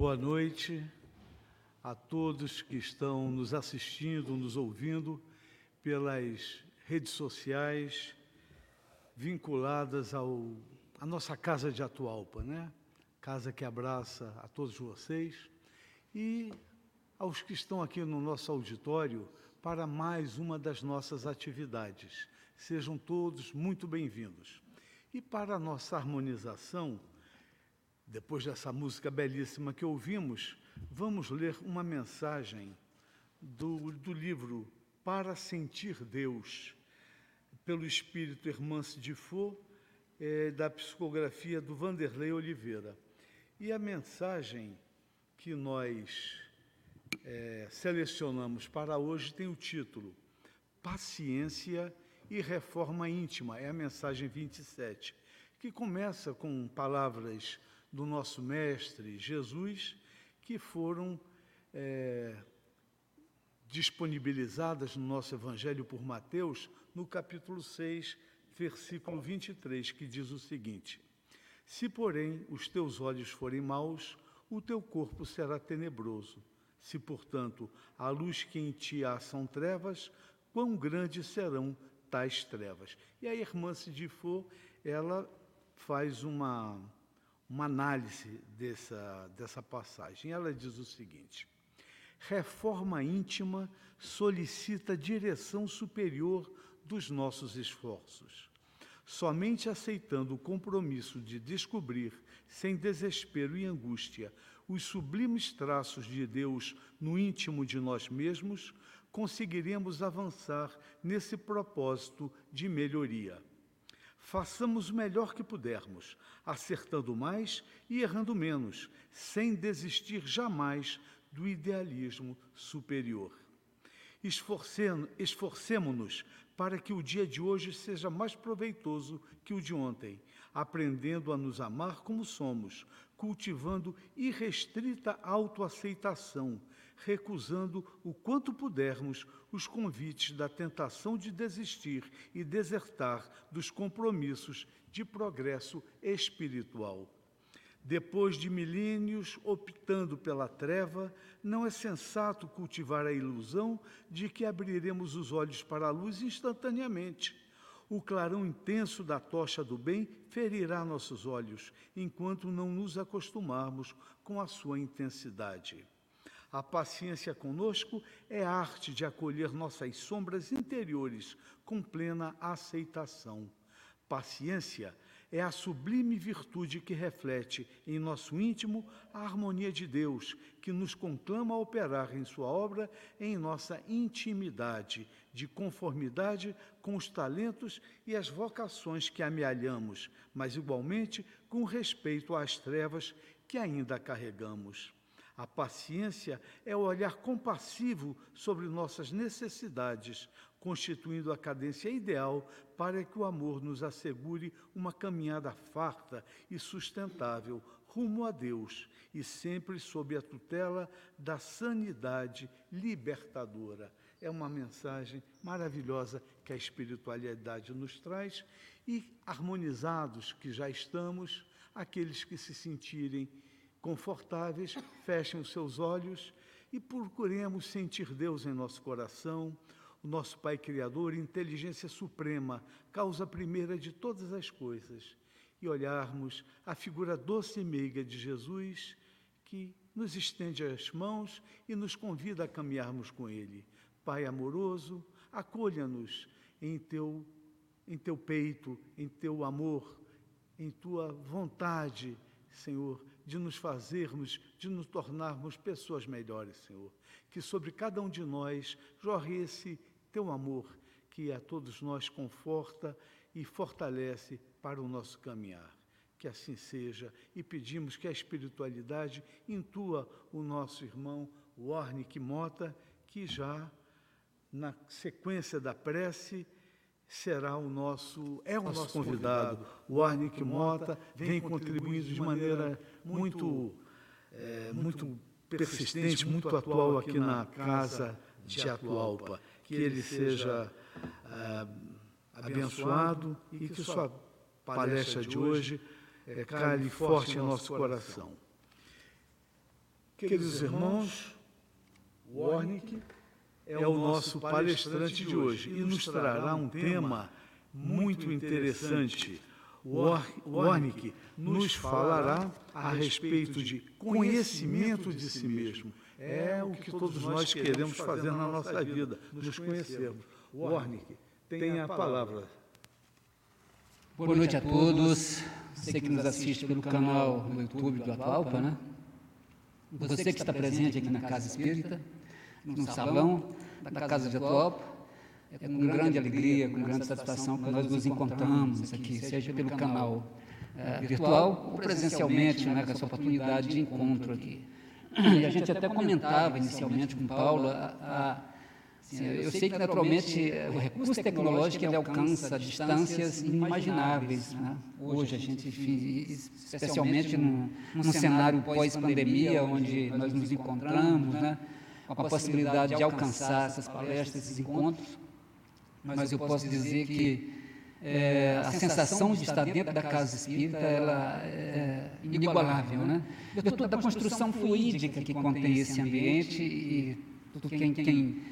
boa noite a todos que estão nos assistindo, nos ouvindo pelas redes sociais vinculadas ao à nossa casa de Atualpa, né? Casa que abraça a todos vocês e aos que estão aqui no nosso auditório para mais uma das nossas atividades. Sejam todos muito bem-vindos. E para a nossa harmonização, depois dessa música belíssima que ouvimos, vamos ler uma mensagem do, do livro Para Sentir Deus, pelo Espírito Hermance de Faux, é, da psicografia do Vanderlei Oliveira. E a mensagem que nós é, selecionamos para hoje tem o título Paciência e Reforma Íntima, é a mensagem 27, que começa com palavras do nosso Mestre Jesus, que foram é, disponibilizadas no nosso Evangelho por Mateus, no capítulo 6, versículo 23, que diz o seguinte: Se, porém, os teus olhos forem maus, o teu corpo será tenebroso. Se, portanto, a luz que em ti há são trevas, quão grandes serão tais trevas? E a irmã Sidifo, ela faz uma, uma análise dessa, dessa passagem. Ela diz o seguinte: reforma íntima solicita direção superior dos nossos esforços. Somente aceitando o compromisso de descobrir, sem desespero e angústia, os sublimes traços de Deus no íntimo de nós mesmos, conseguiremos avançar nesse propósito de melhoria. Façamos o melhor que pudermos, acertando mais e errando menos, sem desistir jamais do idealismo superior. Esforcemo-nos para que o dia de hoje seja mais proveitoso que o de ontem, aprendendo a nos amar como somos, cultivando irrestrita autoaceitação, recusando o quanto pudermos os convites da tentação de desistir e desertar dos compromissos de progresso espiritual. Depois de milênios optando pela treva, não é sensato cultivar a ilusão de que abriremos os olhos para a luz instantaneamente. O clarão intenso da tocha do bem ferirá nossos olhos, enquanto não nos acostumarmos com a sua intensidade. A paciência conosco é a arte de acolher nossas sombras interiores com plena aceitação. Paciência é a sublime virtude que reflete em nosso íntimo a harmonia de Deus, que nos conclama a operar em Sua obra em nossa intimidade, de conformidade com os talentos e as vocações que amealhamos, mas igualmente com respeito às trevas que ainda carregamos. A paciência é o olhar compassivo sobre nossas necessidades, constituindo a cadência ideal para que o amor nos assegure uma caminhada farta e sustentável rumo a Deus e sempre sob a tutela da sanidade libertadora. É uma mensagem maravilhosa que a espiritualidade nos traz e harmonizados que já estamos, aqueles que se sentirem confortáveis, fechem os seus olhos e procuremos sentir Deus em nosso coração, o nosso Pai Criador, inteligência suprema, causa primeira de todas as coisas, e olharmos a figura doce e meiga de Jesus, que nos estende as mãos e nos convida a caminharmos com Ele. Pai amoroso, acolha-nos em teu, em teu peito, em teu amor, em tua vontade, Senhor, de nos fazermos, de nos tornarmos pessoas melhores, Senhor. Que sobre cada um de nós jorre esse teu amor que a todos nós conforta e fortalece para o nosso caminhar. Que assim seja e pedimos que a espiritualidade intua o nosso irmão Warnick Mota, que já na sequência da prece será o nosso é o nosso, nosso convidado. convidado. O Warnick Mota vem contribuindo de maneira muito é, muito persistente, muito atual aqui na casa de Atualpa que ele seja ah, abençoado e que sua palestra de hoje é, cale forte em nosso coração. Queridos irmãos, Warnick é o nosso palestrante de hoje e nos trará um tema muito interessante. Warnick nos falará a respeito de conhecimento de si mesmo. É o que todos nós queremos fazer na nossa vida, nos conhecermos. Warnick, tem a palavra. Boa noite a todos. Você que nos assiste pelo canal no YouTube do Atualpa, né? Você que está presente aqui na Casa Espírita, no salão da Casa de Atualpa, é com grande alegria, com grande satisfação que nós nos encontramos aqui, seja pelo canal é, virtual ou presencialmente, né, com essa oportunidade de encontro aqui. E a gente até comentava inicialmente com Paula a, Sim, eu sei que naturalmente o recurso tecnológico ele alcança distâncias inimagináveis. Né? Hoje a gente, especialmente num, num cenário pós-pandemia, onde nós nos encontramos, né? Com a possibilidade de alcançar essas palestras, esses encontros, mas eu posso dizer que é, a sensação de estar dentro da casa espírita ela é inigualável, né? Virtude da construção fluídica que contém esse ambiente e quem, quem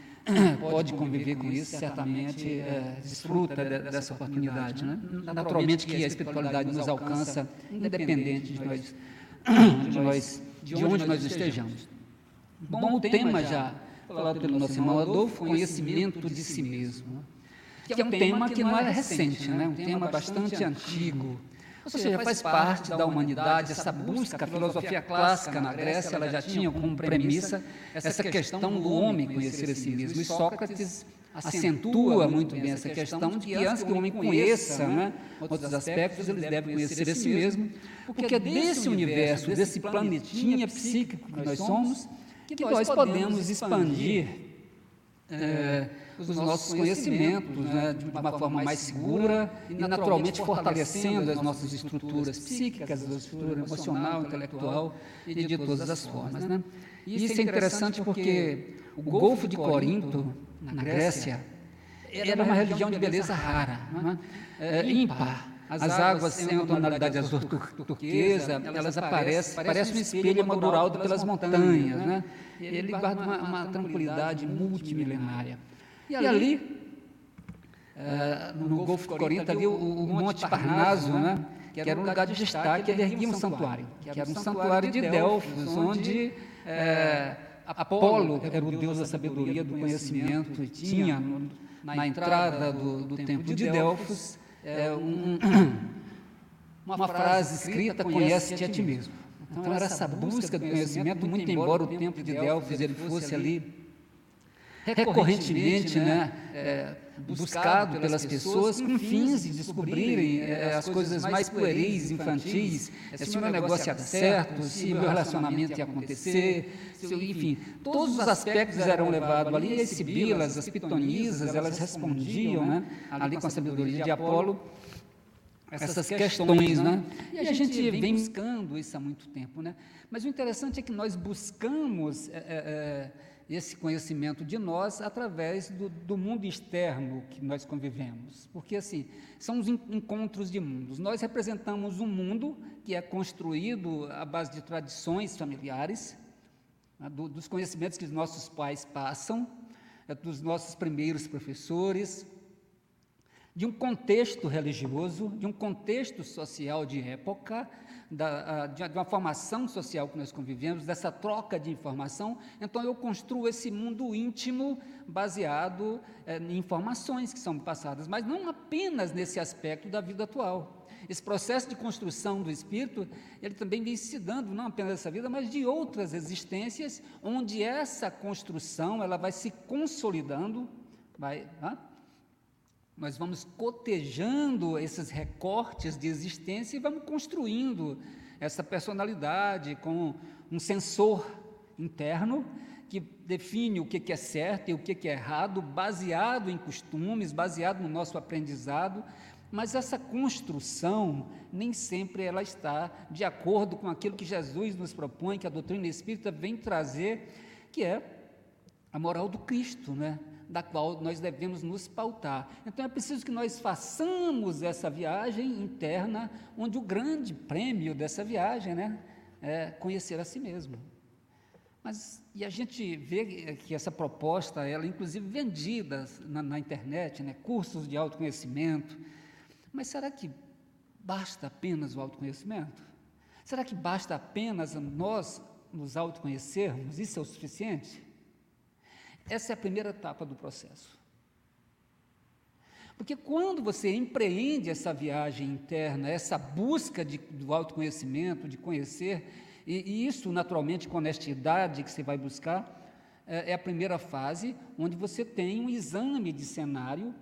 pode conviver com isso, certamente é, desfruta dessa oportunidade. Né? Naturalmente que a espiritualidade nos alcança, independente de nós, de, nós, de onde nós estejamos. Bom, tema já falado pelo nosso irmão Adolfo, conhecimento de si mesmo, que é um tema que não é recente, né? um tema bastante antigo. Ou seja, faz parte da humanidade essa busca, a filosofia clássica na Grécia, ela já tinha como premissa essa questão do homem conhecer a si mesmo. E Sócrates acentua muito bem essa questão de que antes que o homem conheça né, outros aspectos, ele deve conhecer a si mesmo, porque é desse universo, desse planetinha psíquico que nós somos, que nós podemos expandir. É, os nossos conhecimentos né, de uma forma mais segura e naturalmente fortalecendo as nossas estruturas psíquicas, a estrutura emocional, intelectual e de todas as formas. Né? E isso é interessante porque o Golfo de Corinto, na Grécia, era uma religião de beleza rara, né? é, ímpar. As águas têm a tonalidade azul turquesa, elas aparecem, parece um espelho madurado pelas montanhas, né? Ele guarda uma, uma tranquilidade multimilenária. E ali, é, no, no Golfo de Corinto, ali o, o Monte Parnaso, né? que era um lugar de destaque, ele erguia um santuário, que era um santuário de Delfos, onde é, Apolo era o deus da sabedoria, do conhecimento, e tinha na entrada do, do templo de Delfos é, um, uma frase escrita, conhece-te a ti mesmo. Então era essa busca do conhecimento, muito embora o templo de Delfos ele fosse ali recorrentemente né, é, buscado pelas pessoas com fins de descobrirem é, as coisas mais pueris, infantis, se o meu negócio ia dar certo, se o meu relacionamento ia acontecer, se, enfim, todos os aspectos eram levados ali, e as sibilas, as pitonisas, elas respondiam né, ali com a sabedoria de Apolo, essas questões, né? E a gente vem buscando isso há muito tempo, né? Mas o interessante é que nós buscamos é, é, esse conhecimento de nós através do, do, mundo externo que nós convivemos. Porque, assim, são os encontros de mundos. Nós representamos um mundo que é construído à base de tradições familiares, né, do, dos conhecimentos que os nossos pais passam, é, dos nossos primeiros professores, de um contexto religioso, de um contexto social de época, da, de uma formação social que nós convivemos, dessa troca de informação, então eu construo esse mundo íntimo baseado é, em informações que são passadas, mas não apenas nesse aspecto da vida atual. Esse processo de construção do espírito, ele também vem se dando, não apenas dessa vida, mas de outras existências, onde essa construção ela vai se consolidando, vai, nós vamos cotejando esses recortes de existência e vamos construindo essa personalidade com um sensor interno que define o que é certo e o que é errado, baseado em costumes, baseado no nosso aprendizado, mas essa construção nem sempre ela está de acordo com aquilo que Jesus nos propõe, que a doutrina espírita vem trazer, que é a moral do Cristo, né? Da qual nós devemos nos pautar. Então é preciso que nós façamos essa viagem interna, onde o grande prêmio dessa viagem né, é conhecer a si mesmo. Mas, e a gente vê que essa proposta, ela inclusive vendida na, na internet, né? cursos de autoconhecimento. Mas será que basta apenas o autoconhecimento? Será que basta apenas nós nos autoconhecermos? Isso é o suficiente? Essa é a primeira etapa do processo. Porque quando você empreende essa viagem interna, essa busca de, do autoconhecimento, de conhecer, e, e, isso naturalmente com honestidade que você vai buscar, é, é a primeira fase, onde você tem um exame de cenário,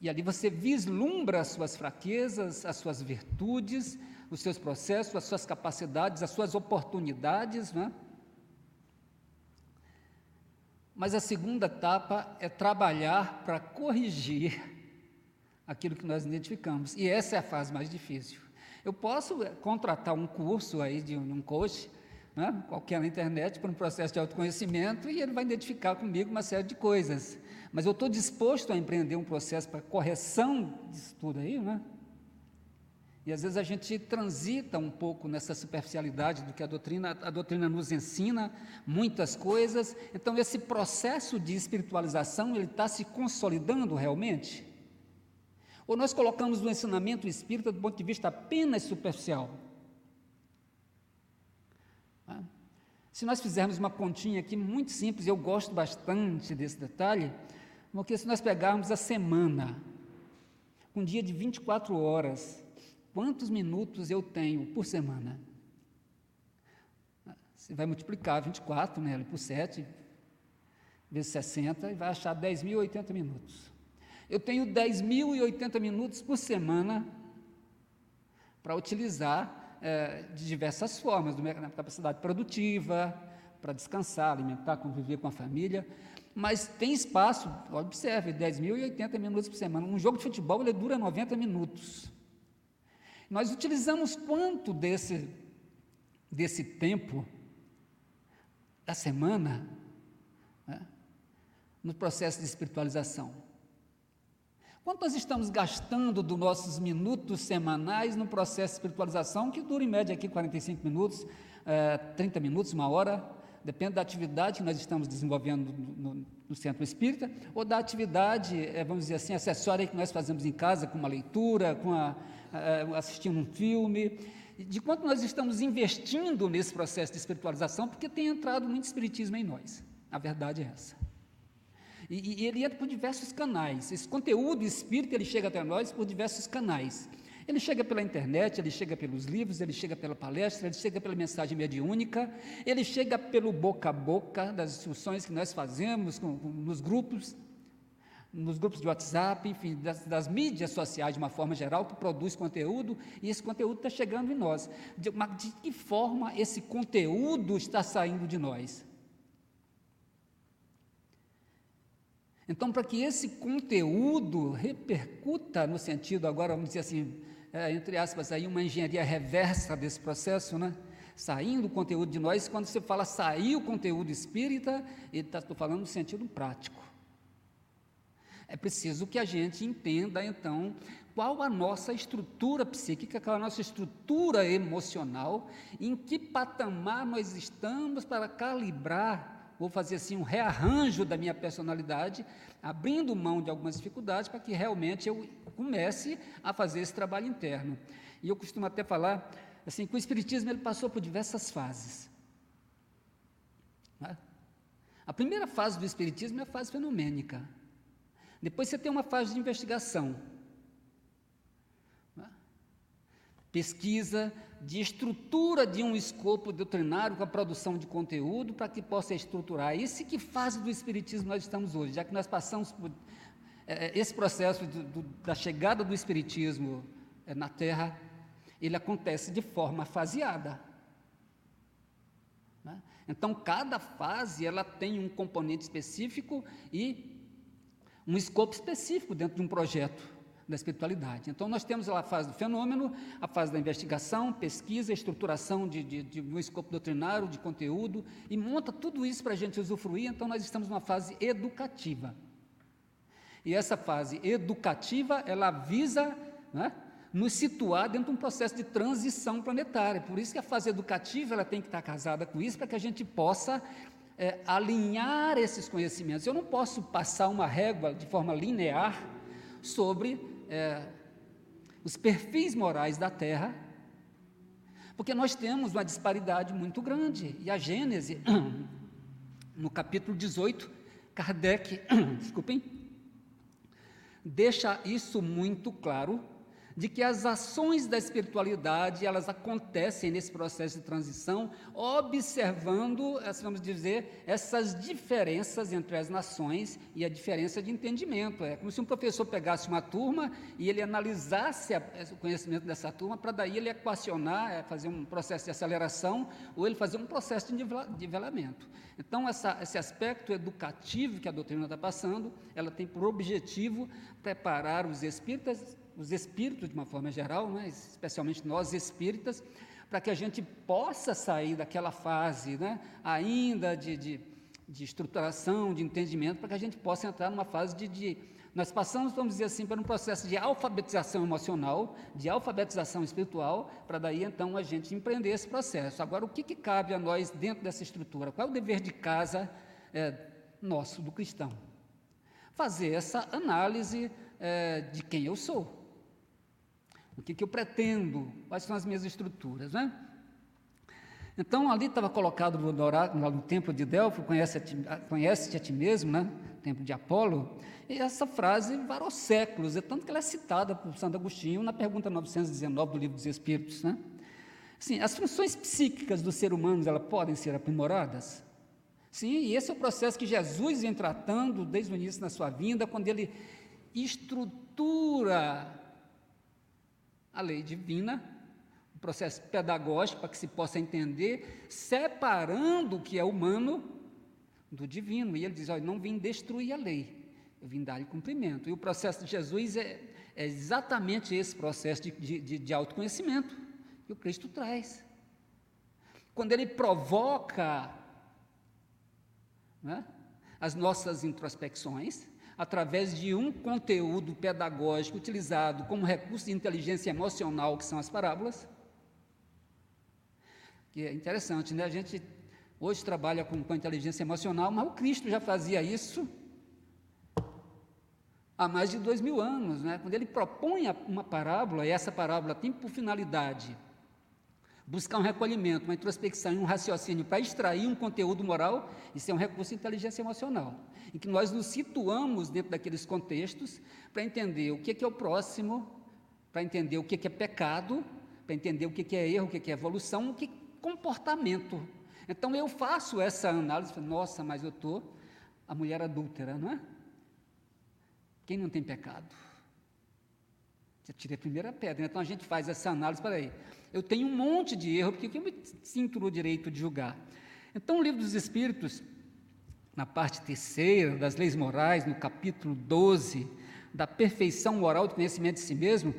e ali você vislumbra as suas fraquezas, as suas virtudes, os seus processos, as suas capacidades, as suas oportunidades, não é? Mas a segunda etapa é trabalhar para corrigir aquilo que nós identificamos. E essa é a fase mais difícil. Eu posso eh, contratar um curso aí de um coach, né, qualquer na internet, para um processo de autoconhecimento, e ele vai identificar comigo uma série de coisas. Mas eu estou disposto a empreender um processo para correção disso tudo aí, né? E às vezes a gente transita um pouco nessa superficialidade do que a doutrina, a doutrina nos ensina, muitas coisas. Então esse processo de espiritualização, ele está se consolidando realmente? Ou nós colocamos o ensinamento espírita do ponto de vista apenas superficial? Se nós fizermos uma continha aqui muito simples, eu gosto bastante desse detalhe, porque se nós pegarmos a semana, um dia de 24 horas, quantos minutos eu tenho por semana? Você vai multiplicar 24 né, por 7, vezes 60, e vai achar 10.080 minutos. Eu tenho 10.080 minutos por semana para utilizar é, de diversas formas, na capacidade produtiva, para descansar, alimentar, conviver com a família, mas tem espaço, observe, 10.080 minutos por semana. Um jogo de futebol ele dura 90 minutos. Nós utilizamos quanto desse, desse tempo da semana né, no processo de espiritualização? Quanto nós estamos gastando dos nossos minutos semanais no processo de espiritualização, que dura em média aqui 45 minutos, é, eh, 30 minutos, uma hora, depende da atividade que nós estamos desenvolvendo no, no, no centro espírita, ou da atividade, é, vamos dizer assim, acessória que nós fazemos em casa, com uma leitura, com a, assistindo um filme, de quanto nós estamos investindo nesse processo de espiritualização, porque tem entrado muito espiritismo em nós. A verdade é essa. E, e ele entra por diversos canais. Esse conteúdo espírita ele chega até nós por diversos canais. Ele chega pela internet, ele chega pelos livros, ele chega pela palestra, ele chega pela mensagem mediúnica, ele chega pelo boca a boca das instruções que nós fazemos com, com, nos grupos, nos grupos de WhatsApp, enfim, das, das, mídias sociais de uma forma geral, que produz conteúdo, e esse conteúdo está chegando em nós. De, de que forma esse conteúdo está saindo de nós? Então, para que esse conteúdo repercuta no sentido, agora vamos dizer assim, é, entre aspas, aí uma engenharia reversa desse processo, né? Saindo o conteúdo de nós, quando você fala sair o conteúdo espírita, estou tá, falando no sentido prático. É preciso que a gente entenda, então, qual a nossa estrutura psíquica, qual a nossa estrutura emocional, em que patamar nós estamos para calibrar, vou fazer assim um rearranjo da minha personalidade, abrindo mão de algumas dificuldades para que realmente eu comece a fazer esse trabalho interno. E eu costumo até falar assim que o espiritismo ele passou por diversas fases. Né? A primeira fase do espiritismo é a fase fenomênica. Depois você tem uma fase de investigação. Né? Pesquisa de estrutura de um escopo doutrinário com a produção de conteúdo para que possa estruturar. Isso que fase do espiritismo nós estamos hoje, já que nós passamos por é, é, esse processo do, do, da chegada do Espiritismo é, na Terra, ele acontece de forma faseada. Né? Então, cada fase ela tem um componente específico e um escopo específico dentro de um projeto da espiritualidade. Então, nós temos a fase do fenômeno, a fase da investigação, pesquisa, estruturação de, de, de um escopo doutrinário, de conteúdo, e monta tudo isso para a gente usufruir. Então, nós estamos numa fase educativa. E essa fase educativa, ela visa né, nos situar dentro de um processo de transição planetária. Por isso que a fase educativa ela tem que estar casada com isso, para que a gente possa é, alinhar esses conhecimentos. Eu não posso passar uma régua de forma linear sobre é, os perfis morais da Terra, porque nós temos uma disparidade muito grande. E a Gênese, no capítulo 18, Kardec, desculpem, deixa isso muito claro de que as ações da espiritualidade, elas acontecem nesse processo de transição, observando, assim, vamos dizer, essas diferenças entre as nações e a diferença de entendimento. É como se um professor pegasse uma turma e ele analisasse a, o conhecimento dessa turma, para daí ele equacionar, é, fazer um processo de aceleração, ou ele fazer um processo de nivelamento. Então, essa, esse aspecto educativo que a doutrina está passando, ela tem por objetivo preparar os espíritas os espíritos de uma forma geral, né, especialmente nós espíritas, para que a gente possa sair daquela fase né, ainda de, de, de estruturação, de entendimento, para que a gente possa entrar numa fase de, de nós passamos, vamos dizer assim, por um processo de alfabetização emocional, de alfabetização espiritual, para daí então a gente empreender esse processo. Agora, o que, que cabe a nós dentro dessa estrutura? Qual é o dever de casa é, nosso, do cristão? Fazer essa análise é, de quem eu sou. O que, que eu pretendo? Quais são as minhas estruturas, né? Então, ali estava colocado no, no, no templo de Delfo, conhece-te conhece a ti mesmo, né? templo de Apolo, e essa frase varou séculos, é tanto que ela é citada por Santo Agostinho na pergunta 919 do Livro dos Espíritos. Né? Sim, as funções psíquicas do ser humano, elas podem ser aprimoradas? Sim, e esse é o processo que Jesus vem tratando desde o início da sua vinda, quando ele estrutura a lei divina, o processo pedagógico para que se possa entender, separando o que é humano do divino. E ele diz: olha, não vim destruir a lei, eu vim dar-lhe cumprimento. E o processo de Jesus é, é exatamente esse processo de, de, de autoconhecimento que o Cristo traz. Quando ele provoca né, as nossas introspecções, através de um conteúdo pedagógico utilizado como recurso de inteligência emocional, que são as parábolas. Que é interessante, né? A gente hoje trabalha com, com inteligência emocional, mas o Cristo já fazia isso há mais de dois mil anos, né? Quando ele propõe uma parábola, e essa parábola tem por finalidade buscar um recolhimento, uma introspecção e um raciocínio para extrair um conteúdo moral, isso é um recurso de inteligência emocional, em que nós nos situamos dentro daqueles contextos para entender o que é, o próximo, para entender o que é pecado, para entender o que é erro, o que é evolução, o que é comportamento. Então eu faço essa análise, nossa, mas eu estou a mulher adúltera, não é? Quem não tem pecado? Já tirei a primeira pedra. Então a gente faz essa análise, para aí. Eu tenho um monte de erro, porque eu me sinto no direito de julgar. Então, o livro dos Espíritos, na parte terceira das leis morais, no capítulo 12, da perfeição moral do conhecimento de si mesmo,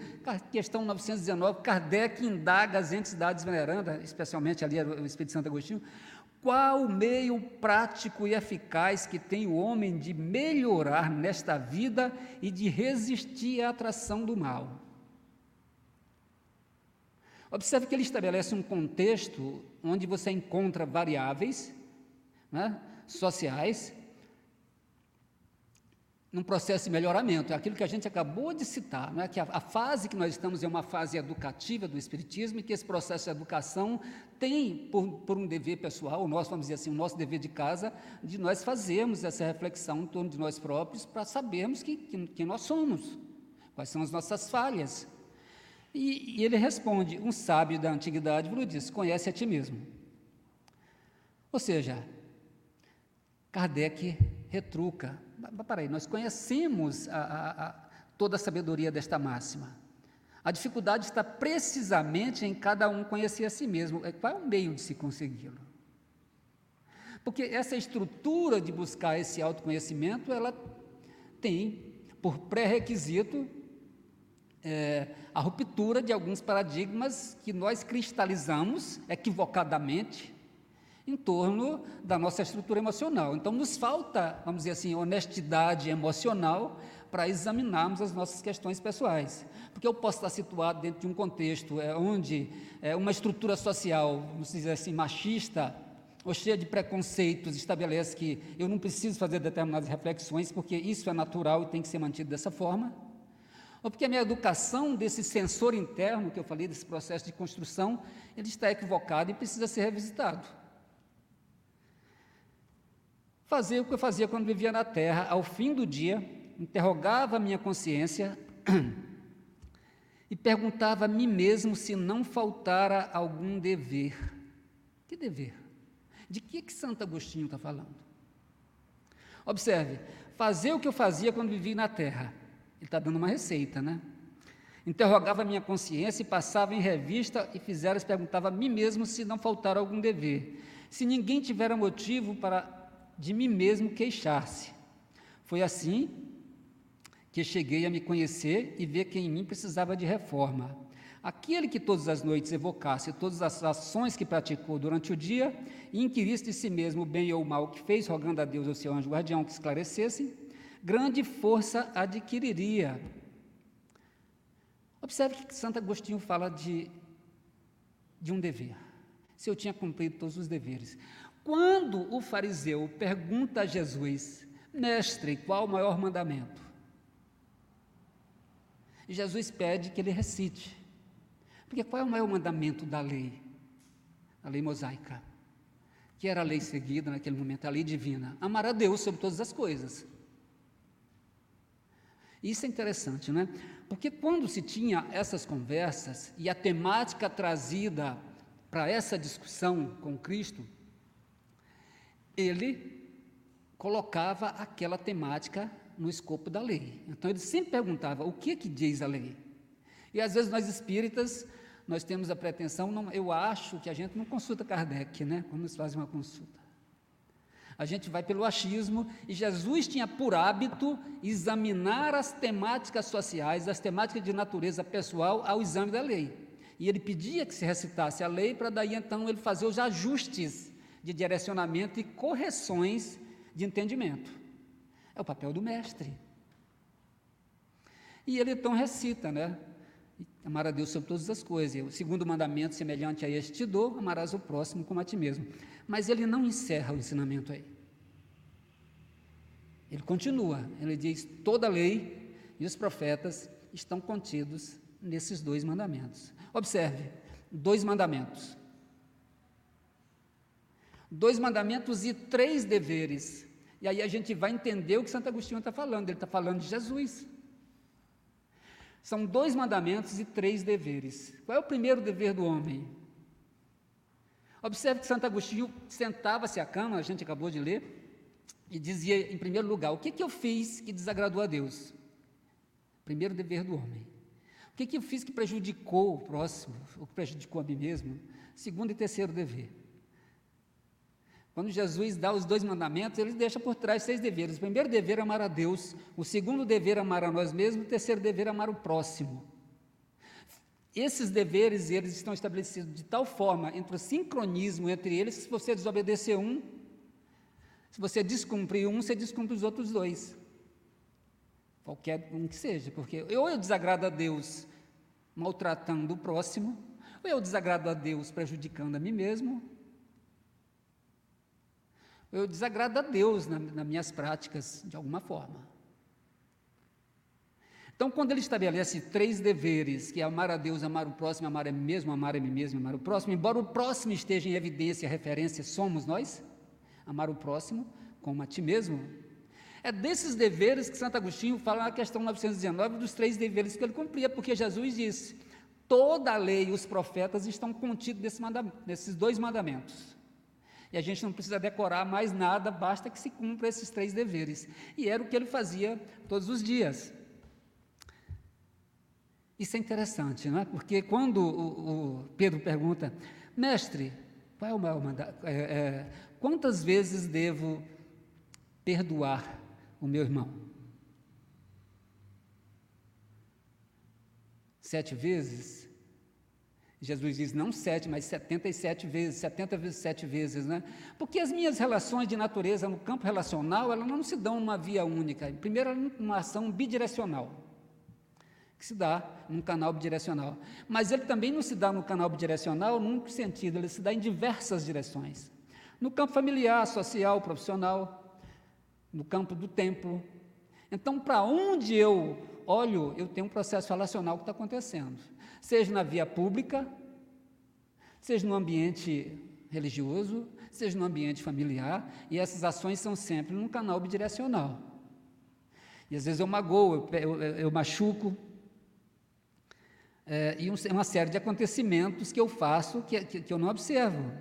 questão 919, Kardec indaga as entidades venerandas, especialmente ali o Espírito Santo Agostinho, qual o meio prático e eficaz que tem o homem de melhorar nesta vida e de resistir à atração do mal? Observe que ele estabelece um contexto onde você encontra variáveis né, sociais num processo de melhoramento. É aquilo que a gente acabou de citar, né, que a, a, fase que nós estamos é uma fase educativa do Espiritismo e que esse processo de educação tem, por, por um dever pessoal, o nosso, vamos dizer assim, o nosso dever de casa, de nós fazermos essa reflexão em torno de nós próprios para sabermos quem que, que nós somos, quais são as nossas falhas, e, e ele responde: um sábio da antiguidade falou disso, conhece a ti mesmo. Ou seja, Kardec retruca. Para aí, nós conhecemos a, a, a, toda a sabedoria desta máxima. A dificuldade está precisamente em cada um conhecer a si mesmo. É, qual é o meio de se consegui-lo? Porque essa estrutura de buscar esse autoconhecimento, ela tem por pré-requisito é, a ruptura de alguns paradigmas que nós cristalizamos equivocadamente em torno da nossa estrutura emocional. Então, nos falta, vamos dizer assim, honestidade emocional para examinarmos as nossas questões pessoais. Porque eu posso estar situado dentro de um contexto é, onde é, uma estrutura social, vamos dizer assim, machista, ou cheia de preconceitos, estabelece que eu não preciso fazer determinadas reflexões, porque isso é natural e tem que ser mantido dessa forma. Ou porque a minha educação desse sensor interno, que eu falei, desse processo de construção, ele está equivocado e precisa ser revisitado. Fazer o que eu fazia quando vivia na Terra, ao fim do dia, interrogava a minha consciência e perguntava a mim mesmo se não faltara algum dever. Que dever? De que, que Santo Agostinho está falando? Observe, fazer o que eu fazia quando vivia na Terra. Ele está dando uma receita, né? Interrogava minha consciência e passava em revista e fizeras perguntava a mim mesmo se não faltara algum dever. Se ninguém tivera motivo para de mim mesmo queixar-se. Foi assim que cheguei a me conhecer e ver que em mim precisava de reforma. Aquele que todas as noites evocasse todas as ações que praticou durante o dia e inquirisse de si mesmo o bem ou o mal que fez, rogando a Deus ao seu anjo guardião que esclarecesse, grande força adquiriria. Observe que Santo Agostinho fala de, de um dever. Se eu tinha cumprido todos os deveres. Quando o fariseu pergunta a Jesus, mestre, qual o maior mandamento? Jesus pede que ele recite. Porque qual é o maior mandamento da lei? A lei mosaica. Que era a lei seguida naquele momento, a lei divina. Amar a Deus sobre todas as coisas. Isso é interessante, né? Porque quando se tinha essas conversas e a temática trazida para essa discussão com Cristo, ele colocava aquela temática no escopo da lei. Então ele sempre perguntava: o que que diz a lei? E às vezes nós espíritas nós temos a pretensão, não, eu acho que a gente não consulta Kardec, né? Quando nos faz uma consulta. A gente vai pelo achismo e Jesus tinha por hábito examinar as temáticas sociais, as temáticas de natureza pessoal ao exame da lei. E ele pedia que se recitasse a lei para daí então ele fazer os ajustes de direcionamento e correções de entendimento. É o papel do mestre. E ele então recita, né? Amar a Deus sobre todas as coisas. O segundo mandamento, semelhante a este, te dou, amarás o próximo como a ti mesmo. Mas ele não encerra o ensinamento aí. Ele continua, ele diz: toda a lei e os profetas estão contidos nesses dois mandamentos. Observe, dois mandamentos dois mandamentos e três deveres. E aí a gente vai entender o que Santo Agostinho está falando. Ele está falando de Jesus. São dois mandamentos e três deveres. Qual é o primeiro dever do homem? Observe que Santo Agostinho sentava-se à cama, a gente acabou de ler, e dizia, em primeiro lugar, o que, que eu fiz que desagradou a Deus? Primeiro dever do homem. O que, que eu fiz que prejudicou o próximo, ou que prejudicou a mim mesmo? Segundo e terceiro dever. Quando Jesus dá os dois mandamentos, ele deixa por trás seis deveres. O primeiro dever é amar a Deus, o segundo dever é amar a nós mesmos, o terceiro dever é amar o próximo. Esses deveres, eles estão estabelecidos de tal forma, entre o sincronismo entre eles, que se você desobedecer um, se você descumprir um, você descumpre os outros dois. Qualquer um que seja, porque ou eu desagrado a Deus maltratando o próximo, ou eu desagrado a Deus prejudicando a mim mesmo, eu desagrado a Deus na, nas minhas práticas, de alguma forma. Então, quando ele estabelece três deveres, que é amar a Deus, amar o próximo, amar a mim mesmo, amar a mim mesmo, amar o próximo, embora o próximo esteja em evidência, referência, somos nós, amar o próximo como a ti mesmo, é desses deveres que Santo Agostinho fala na questão 919, dos três deveres que ele cumpria, porque Jesus disse: toda a lei e os profetas estão contidos nesse nesses dois mandamentos. E a gente não precisa decorar mais nada, basta que se cumpra esses três deveres. E era o que ele fazia todos os dias. Isso é interessante, não é? Porque quando o, o Pedro pergunta, mestre, qual é o maior mandato? É, é, quantas vezes devo perdoar o meu irmão? Sete vezes? Jesus diz não sete, mas 77 vezes, 70 vezes sete vezes, né? Porque as minhas relações de natureza no campo relacional, elas não se dão numa via única. Primeiro, uma ação bidirecional, que se dá num canal bidirecional. Mas ele também não se dá no canal bidirecional num sentido, ele se dá em diversas direções. No campo familiar, social, profissional, no campo do templo. Então, para onde eu olho, eu tenho um processo relacional que está acontecendo seja na via pública, seja no ambiente religioso, seja no ambiente familiar, e essas ações são sempre num canal bidirecional. E às vezes eu magoo, eu, eu, eu machuco, é, e um, uma série de acontecimentos que eu faço que, que, que eu não observo.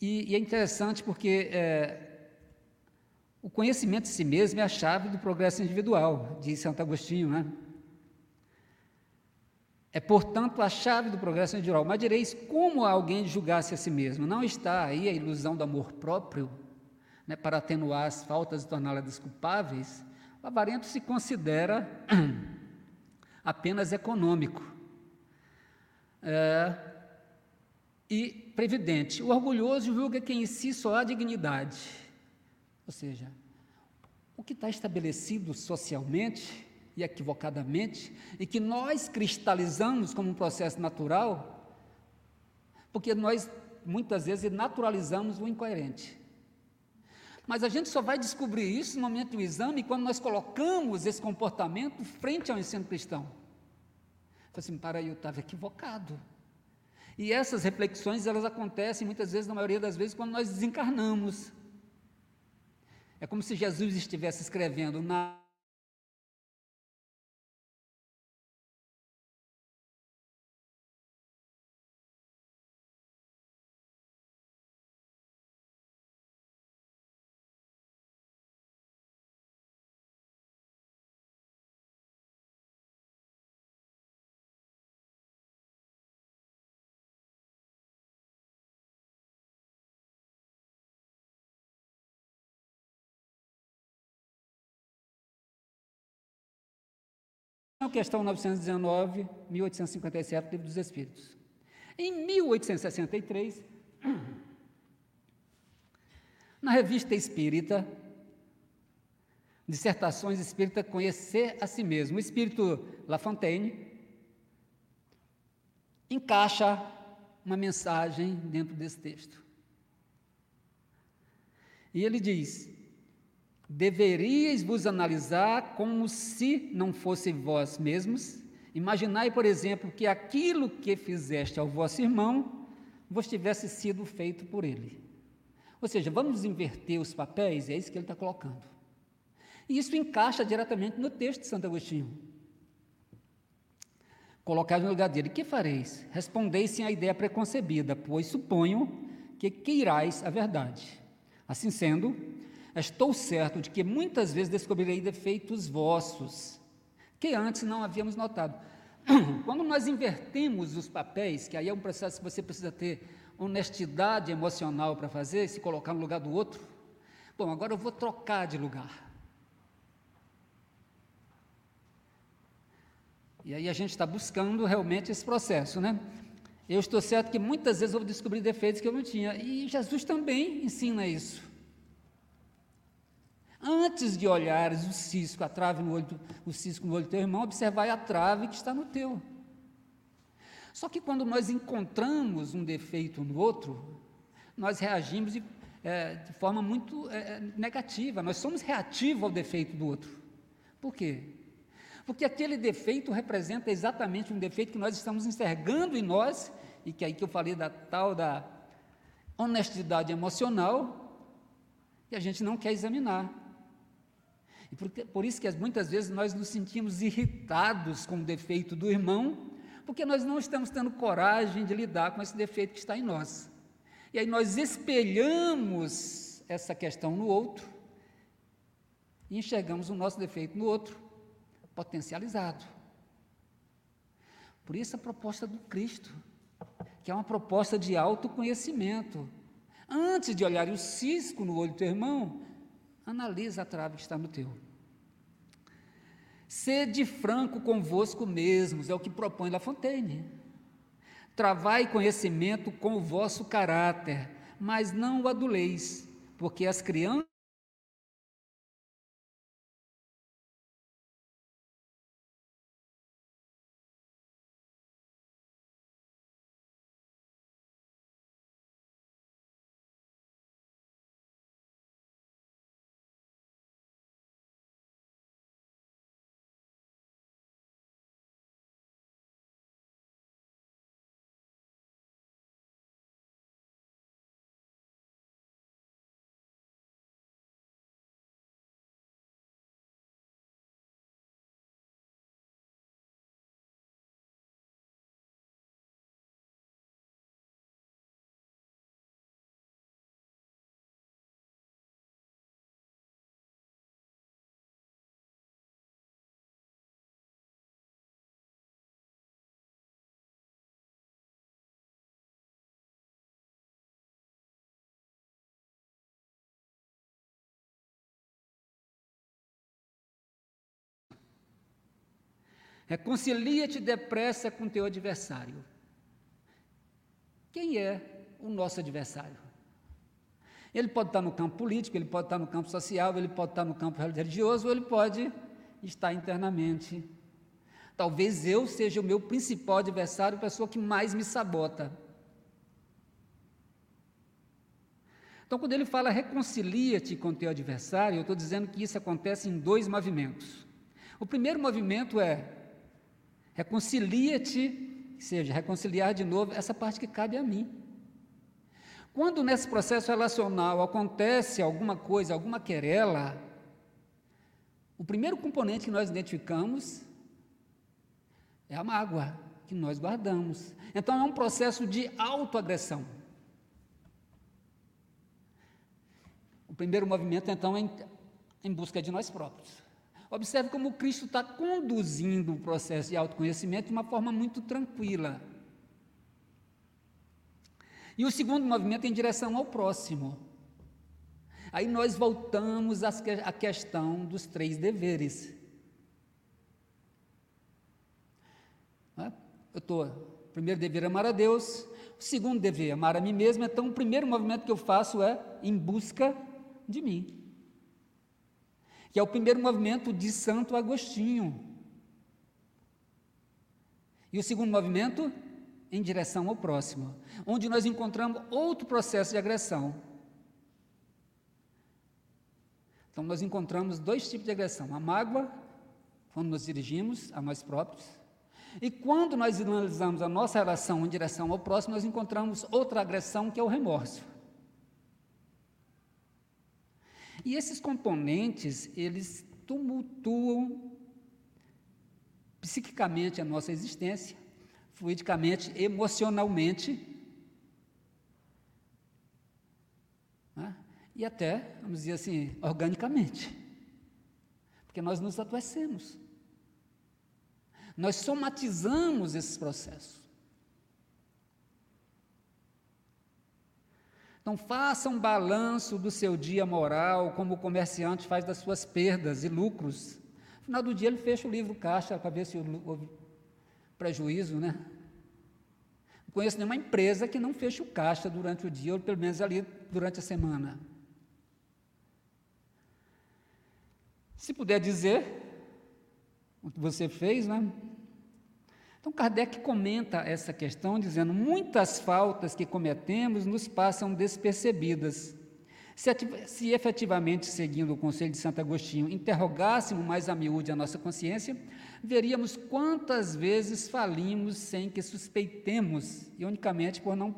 E, e é interessante porque é, o conhecimento de si mesmo é a chave do progresso individual, diz Santo Agostinho, né? É, portanto, a chave do progresso individual. Mas direis, como alguém julgasse a si mesmo? Não está aí a ilusão do amor próprio, né, para atenuar as faltas e torná-las desculpáveis? O avarento se considera apenas econômico é, e previdente. O orgulhoso julga que em si só há dignidade. Ou seja, o que está estabelecido socialmente e equivocadamente, e que nós cristalizamos como um processo natural, porque nós muitas vezes naturalizamos o incoerente. Mas a gente só vai descobrir isso no momento do exame quando nós colocamos esse comportamento frente ao ensino cristão. Falei assim, para aí, eu estava equivocado. E essas reflexões, elas acontecem muitas vezes, na maioria das vezes, quando nós desencarnamos. É como se Jesus estivesse escrevendo na questão 919, 1857, Livro dos Espíritos. Em 1863, na revista Espírita, Dissertações Espírita Conhecer a Si Mesmo, o Espírito Lafontaine encaixa uma mensagem dentro desse texto. E ele diz: Deveríeis vos analisar como se não fossem vós mesmos. Imaginai, por exemplo, que aquilo que fizeste ao vosso irmão vos tivesse sido feito por ele. Ou seja, vamos inverter os papéis, é isso que ele está colocando. E isso encaixa diretamente no texto de Santo Agostinho. Colocar no lugar dele, que fareis? Respondeis sem a ideia preconcebida, pois suponho que queirais a verdade. Assim sendo, Estou certo de que muitas vezes descobrirei defeitos vossos, que antes não havíamos notado. Quando nós invertemos os papéis, que aí é um processo que você precisa ter honestidade emocional para fazer, se colocar no lugar do outro. Bom, agora eu vou trocar de lugar. E aí a gente está buscando realmente esse processo, né? Eu estou certo que muitas vezes eu vou descobrir defeitos que eu não tinha. E Jesus também ensina isso. Antes de olhares o cisco, a trave no olho, o cisco no olho do teu irmão, observai a trave que está no teu. Só que quando nós encontramos um defeito no outro, nós reagimos de, é, de forma muito é, é, negativa, nós somos reativos ao defeito do outro. Por quê? Porque aquele defeito representa exatamente um defeito que nós estamos enxergando em nós, e que é aí que eu falei da tal da honestidade emocional, que a gente não quer examinar. E por, por isso que muitas vezes nós nos sentimos irritados com o defeito do irmão, porque nós não estamos tendo coragem de lidar com esse defeito que está em nós. E aí nós espelhamos essa questão no outro e enxergamos o nosso defeito no outro, potencializado. Por isso a proposta do Cristo, que é uma proposta de autoconhecimento. Antes de olhar o cisco no olho do teu irmão, Analisa a trave que está no teu. Sede franco convosco mesmos, é o que propõe La Fontaine. Travai conhecimento com o vosso caráter, mas não o aduleis, porque as crianças Reconcilia-te depressa com teu adversário. Quem é o nosso adversário? Ele pode estar no campo político, ele pode estar no campo social, ele pode estar no campo religioso, ou ele pode estar internamente. Talvez eu seja o meu principal adversário, a pessoa que mais me sabota. Então, quando ele fala reconcilia-te com teu adversário, eu estou dizendo que isso acontece em dois movimentos. O primeiro movimento é Reconcilia-te, seja, reconciliar de novo, essa parte que cabe a mim. Quando nesse processo relacional acontece alguma coisa, alguma querela, o primeiro componente que nós identificamos é a mágoa que nós guardamos. Então é um processo de autoagressão. O primeiro movimento, então, é em busca de nós próprios. Observe como Cristo está conduzindo o processo de autoconhecimento de uma forma muito tranquila. E o segundo movimento é em direção ao próximo. Aí nós voltamos à questão dos três deveres. Eu estou, primeiro dever é amar a Deus, o segundo dever é amar a mim mesmo, então o primeiro movimento que eu faço é em busca de mim que é o primeiro movimento de Santo Agostinho. E o segundo movimento, em direção ao próximo, onde nós encontramos outro processo de agressão. Então, nós encontramos dois tipos de agressão: a mágoa, quando nos dirigimos a nós próprios, e quando nós analisamos a nossa relação em direção ao próximo, nós encontramos outra agressão que é o remorso. E esses componentes, eles tumultuam psiquicamente a nossa existência, fluidicamente, emocionalmente, né? e até, vamos dizer assim, organicamente, porque nós nos adoecemos. Nós somatizamos esses processos. Então, faça um balanço do seu dia moral, como o comerciante faz das suas perdas e lucros. No final do dia, ele fecha o livro caixa para ver se houve prejuízo, né? Não conheço nenhuma empresa que não feche o caixa durante o dia, ou pelo menos ali durante a semana. Se puder dizer o que você fez, né? Então, Kardec comenta essa questão dizendo: muitas faltas que cometemos nos passam despercebidas. Se, se efetivamente, seguindo o conselho de Santo Agostinho, interrogássemos mais a miúde a nossa consciência, veríamos quantas vezes falimos sem que suspeitemos, e unicamente por não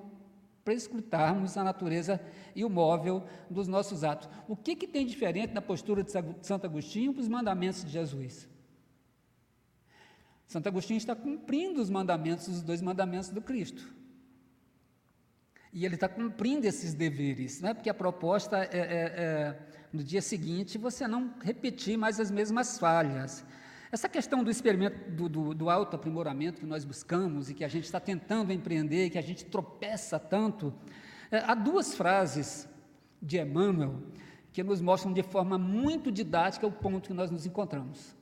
prescrutarmos a natureza e o móvel dos nossos atos. O que, que tem diferente na postura de Santo Agostinho para os mandamentos de Jesus? Santo Agostinho está cumprindo os mandamentos, os dois mandamentos do Cristo. E ele está cumprindo esses deveres, né? porque a proposta é, é, é, no dia seguinte, você não repetir mais as mesmas falhas. Essa questão do experimento, do, do, do que nós buscamos e que a gente está tentando empreender, que a gente tropeça tanto, é, há duas frases de Emmanuel que nos mostram de forma muito didática o ponto que nós nos encontramos.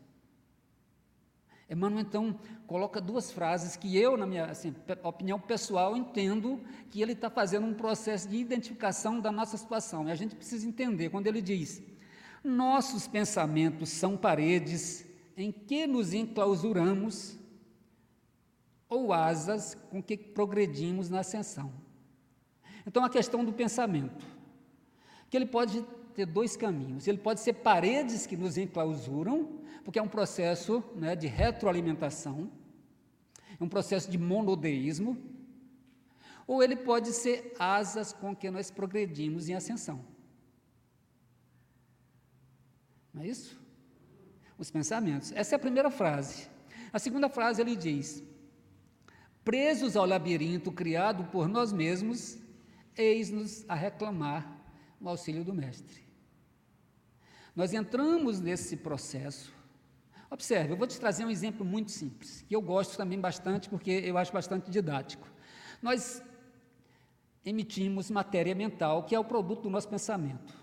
Emmanuel, então, coloca duas frases que eu, na minha assim, opinião pessoal, entendo que ele está fazendo um processo de identificação da nossa situação. E a gente precisa entender, quando ele diz: nossos pensamentos são paredes em que nos enclausuramos ou asas com que progredimos na ascensão. Então, a questão do pensamento, que ele pode ter dois caminhos. Ele pode ser paredes que nos enclausuram, porque é um processo né, de retroalimentação, é um processo de monodeísmo, ou ele pode ser asas com que nós progredimos em ascensão. Não é isso? Os pensamentos. Essa é a primeira frase. A segunda frase ele diz: Presos ao labirinto criado por nós mesmos, eis-nos a reclamar o auxílio do Mestre. Nós entramos nesse processo. Observe, eu vou te trazer um exemplo muito simples, que eu gosto também bastante, porque eu acho bastante didático. Nós emitimos matéria mental, que é o produto do nosso pensamento.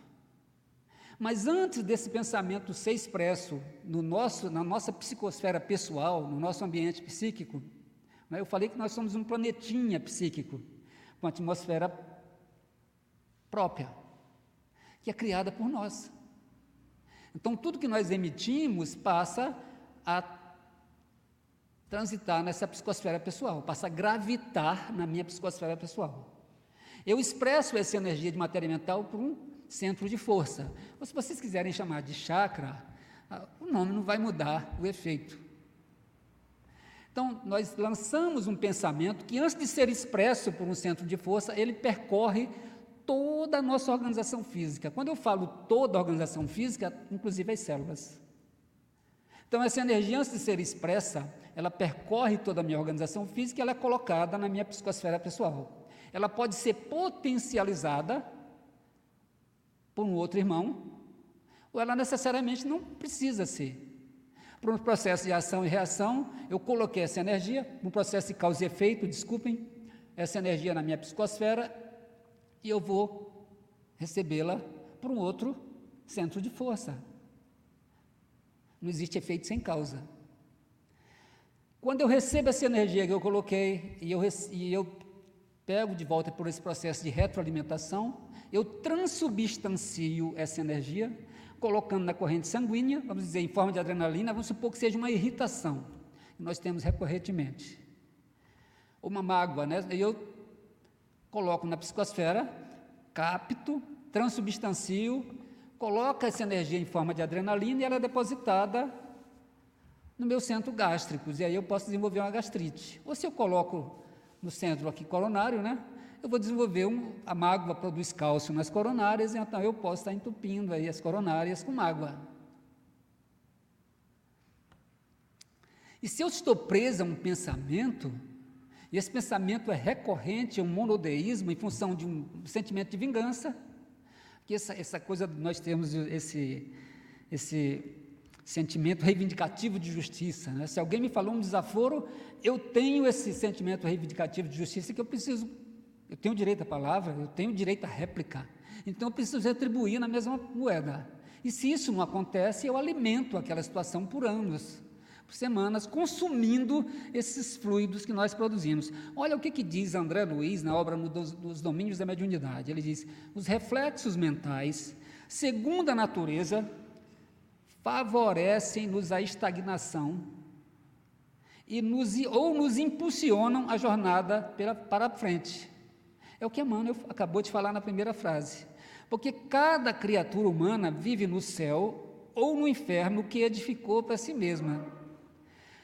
Mas antes desse pensamento ser expresso no nosso, na nossa psicosfera pessoal, no nosso ambiente psíquico, né, eu falei que nós somos um planetinha psíquico, com atmosfera própria, que é criada por nós. Então, tudo que nós emitimos passa a transitar nessa psicosfera pessoal, passa a gravitar na minha psicosfera pessoal. Eu expresso essa energia de matéria mental por um centro de força. Ou se vocês quiserem chamar de chakra, o nome não vai mudar o efeito. Então, nós lançamos um pensamento que, antes de ser expresso por um centro de força, ele percorre toda a nossa organização física. Quando eu falo toda a organização física, inclusive as células. Então, essa energia, antes de ser expressa, ela percorre toda a minha organização física e ela é colocada na minha psicosfera pessoal. Ela pode ser potencializada por um outro irmão, ou ela necessariamente não precisa ser. Para um processo de ação e reação, eu coloquei essa energia, um processo de causa e efeito, desculpem, essa energia na minha psicosfera, e eu vou recebê-la para um outro centro de força. Não existe efeito sem causa. Quando eu recebo essa energia que eu coloquei e eu, e eu pego de volta por esse processo de retroalimentação, eu transubstancio essa energia, colocando na corrente sanguínea, vamos dizer, em forma de adrenalina, vamos supor que seja uma irritação, que nós temos recorrentemente. Uma mágoa, né? Eu coloco na psicosfera, capto, transubstancio, coloco essa energia em forma de adrenalina e ela é depositada no meu centro gástrico, e aí eu posso desenvolver uma gastrite. Ou se eu coloco no centro aqui coronário, né? Eu vou desenvolver um, a mágoa produz cálcio nas coronárias, então eu posso estar entupindo aí as coronárias com mágoa. E se eu estou preso a um pensamento, e esse pensamento é recorrente, é um monodeísmo em função de um sentimento de vingança, que essa, essa coisa, nós temos esse, esse sentimento reivindicativo de justiça. Né? Se alguém me falou um desaforo, eu tenho esse sentimento reivindicativo de justiça que eu preciso, eu tenho direito à palavra, eu tenho direito à réplica. Então eu preciso retribuir na mesma moeda. E se isso não acontece, eu alimento aquela situação por anos por semanas, consumindo esses fluidos que nós produzimos. Olha o que, que diz André Luiz na obra dos, Domínios da Mediunidade. Ele diz: os reflexos mentais, segundo a natureza, favorecem-nos a estagnação e nos, ou nos impulsionam a jornada pela, para a frente. É o que Emmanuel acabou de falar na primeira frase. Porque cada criatura humana vive no céu ou no inferno que edificou para si mesma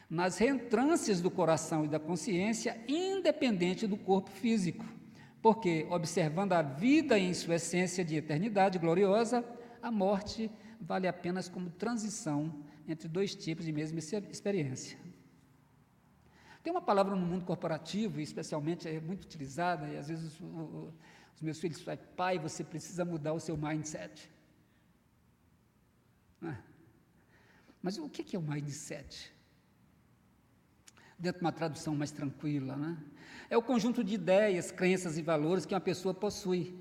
nas reentrâncias do coração e da consciência, independente do corpo físico, porque, observando a vida em sua essência de eternidade gloriosa, a morte vale apenas como transição entre dois tipos de mesma experiência. Tem uma palavra no mundo corporativo, especialmente é muito utilizada, e às vezes o, o, os meus filhos falam, pai, você precisa mudar o seu mindset. Ah. Mas o que é o mindset? Dentro de uma tradução mais tranquila. Né? É o conjunto de ideias, crenças e valores que uma pessoa possui.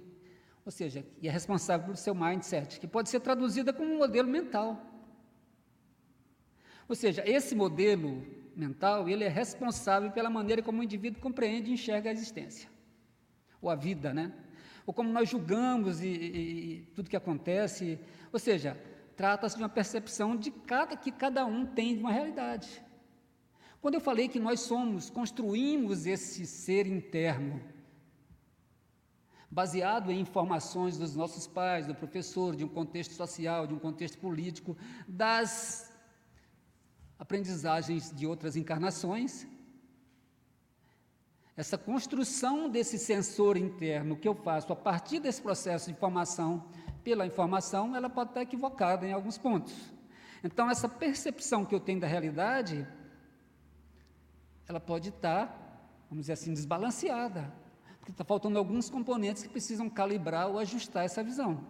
Ou seja, e é responsável pelo seu mindset, que pode ser traduzida como um modelo mental. Ou seja, esse modelo mental, ele é responsável pela maneira como o indivíduo compreende e enxerga a existência, ou a vida, né? Ou como nós julgamos e, e, e tudo que acontece. Ou seja, trata-se de uma percepção de cada que cada um tem de uma realidade. Quando eu falei que nós somos, construímos esse ser interno, baseado em informações dos nossos pais, do professor, de um contexto social, de um contexto político, das aprendizagens de outras encarnações. Essa construção desse sensor interno que eu faço a partir desse processo de formação pela informação, ela pode estar equivocada em alguns pontos. Então, essa percepção que eu tenho da realidade, ela pode estar, vamos dizer assim, desbalanceada, porque está faltando alguns componentes que precisam calibrar ou ajustar essa visão,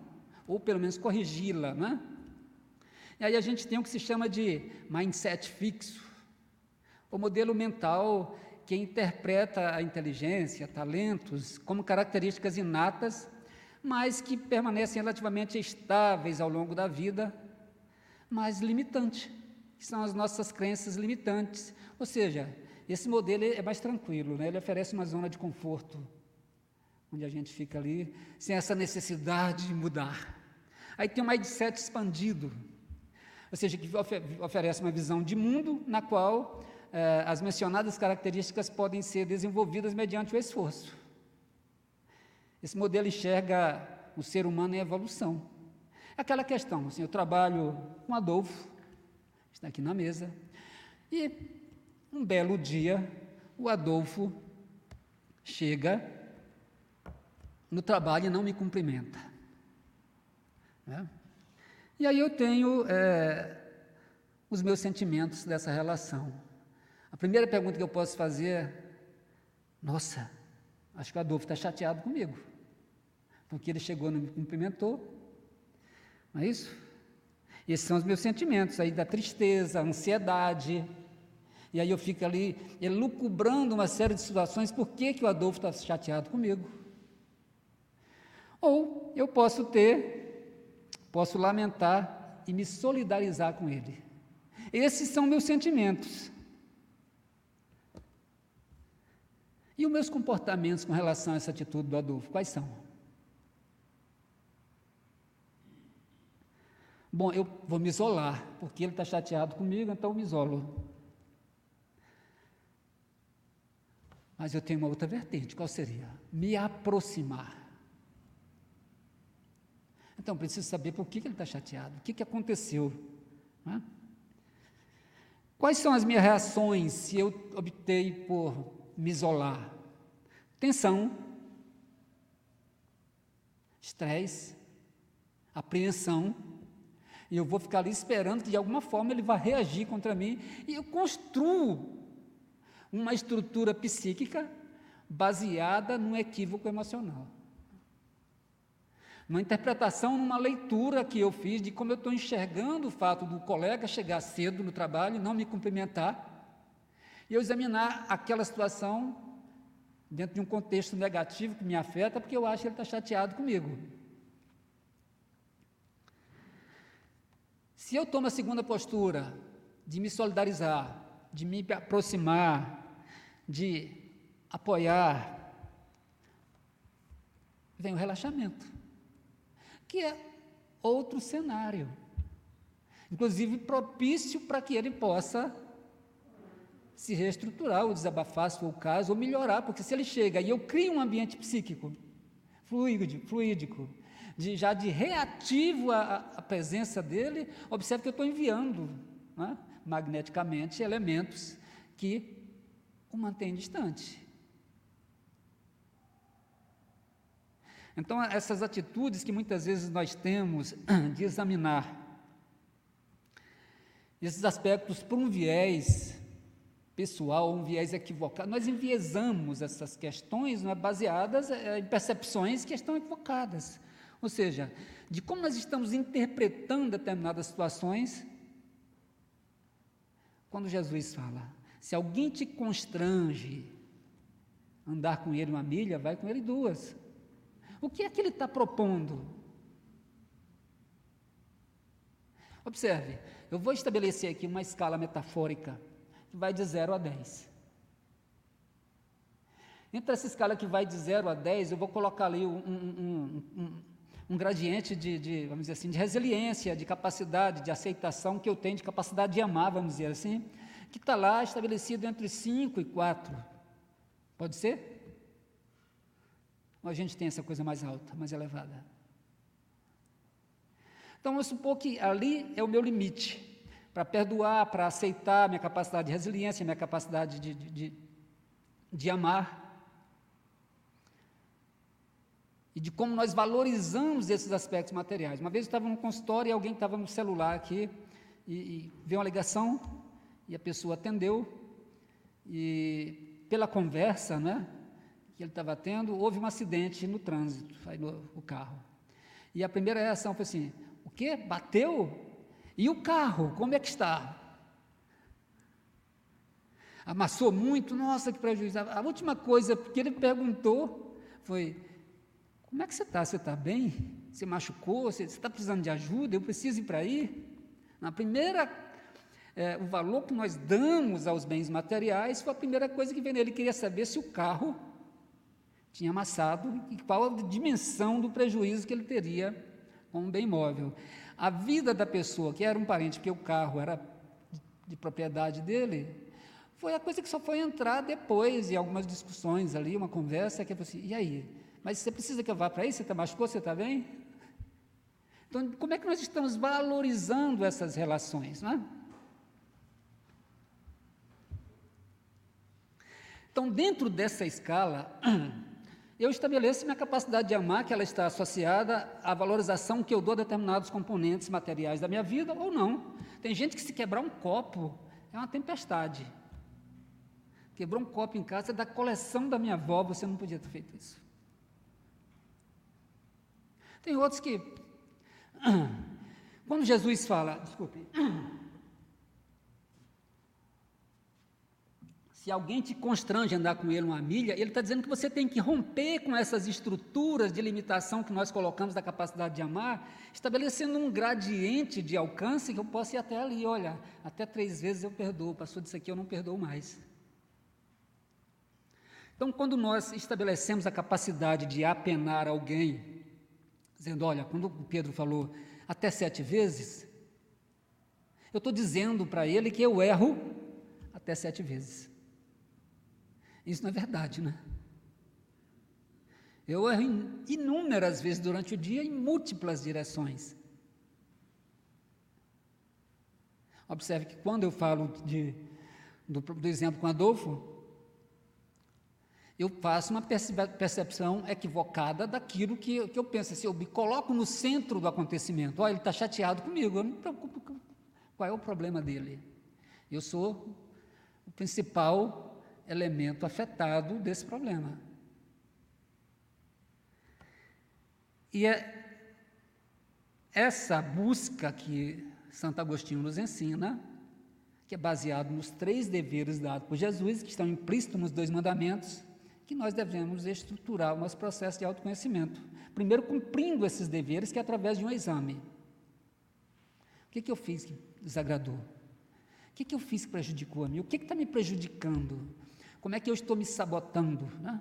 ou pelo menos corrigi-la, né? E aí a gente tem o que se chama de mindset fixo, o modelo mental que interpreta a inteligência, talentos, como características inatas mas que permanecem relativamente estáveis ao longo da vida, mas limitantes, que são as nossas crenças limitantes. Ou seja, esse modelo é mais tranquilo, né? ele oferece uma zona de conforto, onde a gente fica ali sem essa necessidade de mudar. Aí tem um mindset expandido, ou seja, que oferece uma visão de mundo na qual eh, as mencionadas características podem ser desenvolvidas mediante o esforço. Esse modelo enxerga o ser humano em evolução. Aquela questão, assim, eu trabalho com Adolfo, está aqui na mesa, e um belo dia o Adolfo chega no trabalho e não me cumprimenta. Né? E aí eu tenho é, os meus sentimentos dessa relação. A primeira pergunta que eu posso fazer é: nossa, acho que o Adolfo está chateado comigo porque ele chegou e não me cumprimentou. Não é isso? Esses são os meus sentimentos aí da tristeza, ansiedade. E aí eu fico ali elucubrando uma série de situações, por que, que o Adolfo está chateado comigo? Ou eu posso ter, posso lamentar e me solidarizar com ele. Esses são meus sentimentos. E os meus comportamentos com relação a essa atitude do Adolfo, quais são? Bom, eu vou me isolar, porque ele está chateado comigo, então eu me isolo. Mas eu tenho uma outra vertente, qual seria? Me aproximar. Então, preciso saber por que, ele está chateado, o que, que aconteceu. Quais são as minhas reações se eu optei por me isolar? Tensão, estresse, apreensão, e eu vou ficar ali esperando que de alguma forma ele vá reagir contra mim, e eu construo uma estrutura psíquica baseada num equívoco emocional. Uma interpretação, numa leitura que eu fiz de como eu estou enxergando o fato do colega chegar cedo no trabalho e não me cumprimentar, e eu examinar aquela situação dentro de um contexto negativo que me afeta, porque eu acho que ele está chateado comigo. Se eu tomo a segunda postura de me solidarizar, de me aproximar, de apoiar, vem o relaxamento, que é outro cenário, inclusive propício para que ele possa se reestruturar, ou desabafar, se for o caso, ou melhorar, porque se ele chega e eu crio um ambiente psíquico, fluido, fluídico, de, já de reativo à, à presença dele, observe que eu estou enviando né, magneticamente elementos que o mantêm distante. Então, essas atitudes que muitas vezes nós temos de examinar esses aspectos por um viés pessoal, um viés equivocado, nós enviesamos essas questões é, baseadas é, em percepções que estão equivocadas. Ou seja, de como nós estamos interpretando determinadas situações. Quando Jesus fala, se alguém te constrange andar com ele uma milha, vai com ele duas. O que é que ele está propondo? Observe, eu vou estabelecer aqui uma escala metafórica que vai de 0 a 10. Entre essa escala que vai de 0 a 10, eu vou colocar ali um, um, um, um gradiente de, de, vamos dizer assim, de resiliência, de capacidade, de aceitação que eu tenho, de capacidade de amar, vamos dizer assim, que está lá estabelecido entre 5 e 4. Pode ser? Ou a gente tem essa coisa mais alta, mais elevada? Então, eu supor que ali é o meu limite para perdoar, para aceitar minha capacidade de resiliência, minha capacidade de, de, de, de amar. E de como nós valorizamos esses aspectos materiais. Uma vez eu estava no consultório e alguém estava no celular aqui e, e veio uma ligação e a pessoa atendeu e pela conversa, né, que ele estava tendo, houve um acidente no trânsito, aí no, carro. E a primeira reação foi assim: o quê? Bateu? E o carro, como é que está? Amassou muito? Nossa, que prejuízo. A última coisa que ele perguntou foi: Como é que você está? Você está bem? Você machucou? Você está precisando de ajuda? Eu preciso ir para aí? Na primeira, é, o valor que nós damos aos bens materiais foi a primeira coisa que veio nele. Ele queria saber se o carro tinha amassado e qual a dimensão do prejuízo que ele teria com um bem móvel a vida da pessoa, que era um parente, porque o carro era de propriedade dele, foi a coisa que só foi entrar depois, em algumas discussões ali, uma conversa, que é assim, e aí? Mas você precisa que eu vá para aí? Você está machucou? Você está bem? Então, como é que nós estamos valorizando essas relações, não é? Então, dentro dessa escala, eu estabeleço minha capacidade de amar, que ela está associada à valorização que eu dou a determinados componentes materiais da minha vida ou não. Tem gente que se quebrar um copo é uma tempestade. Quebrou um copo em casa é da coleção da minha avó, você não podia ter feito isso. Tem outros que, quando Jesus fala, desculpe, Se alguém te constrange a andar com ele uma milha, ele está dizendo que você tem que romper com essas estruturas de limitação que nós colocamos da capacidade de amar, estabelecendo um gradiente de alcance que eu possa ir até ali. Olha, até três vezes eu perdoo, passou disso aqui eu não perdoo mais. Então, quando nós estabelecemos a capacidade de apenar alguém, dizendo, olha, quando o Pedro falou até sete vezes, eu estou dizendo para ele que eu erro até sete vezes. Isso não é verdade, né? Eu erro inúmeras vezes durante o dia em múltiplas direções. Observe que quando eu falo de, do, do exemplo com Adolfo, eu faço uma percepção equivocada daquilo que, que eu penso. Assim, eu me coloco no centro do acontecimento, olha, ele está chateado comigo, eu não me preocupo. Qual é o problema dele? Eu sou o principal elemento afetado desse problema. E é essa busca que Santo Agostinho nos ensina, que é baseado nos três deveres dados por Jesus, que estão implícitos nos dois mandamentos, que nós devemos estruturar o nosso processo de autoconhecimento. Primeiro, cumprindo esses deveres, que é através de um exame. O que, que eu fiz que desagradou? O que, que eu fiz que prejudicou a mim? O que está me prejudicando? Como é que eu estou me sabotando? Né?